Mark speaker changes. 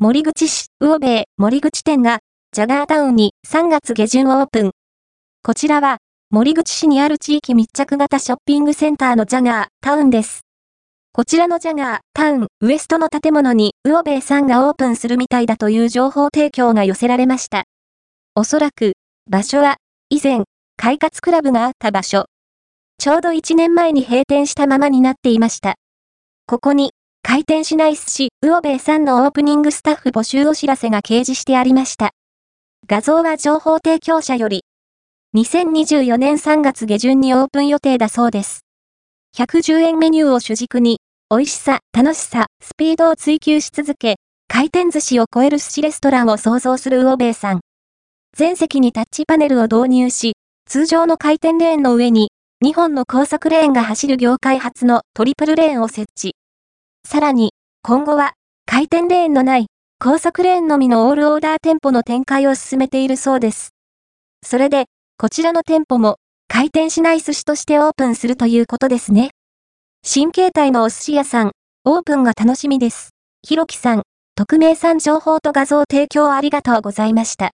Speaker 1: 森口市、魚米、森口店が、ジャガータウンに3月下旬オープン。こちらは、森口市にある地域密着型ショッピングセンターのジャガータウンです。こちらのジャガータウンウエストの建物に魚米さんがオープンするみたいだという情報提供が寄せられました。おそらく、場所は、以前、快活クラブがあった場所。ちょうど1年前に閉店したままになっていました。ここに、開店しない寿司、魚米さんのオープニングスタッフ募集お知らせが掲示してありました。画像は情報提供者より、2024年3月下旬にオープン予定だそうです。110円メニューを主軸に、美味しさ、楽しさ、スピードを追求し続け、回転寿司を超える寿司レストランを創造する魚米さん。全席にタッチパネルを導入し、通常の回転レーンの上に、2本の高速レーンが走る業界初のトリプルレーンを設置。さらに、今後は、回転レーンのない、高速レーンのみのオールオーダー店舗の展開を進めているそうです。それで、こちらの店舗も、回転しない寿司としてオープンするということですね。新形態のお寿司屋さん、オープンが楽しみです。ひろきさん、匿名さん情報と画像提供ありがとうございました。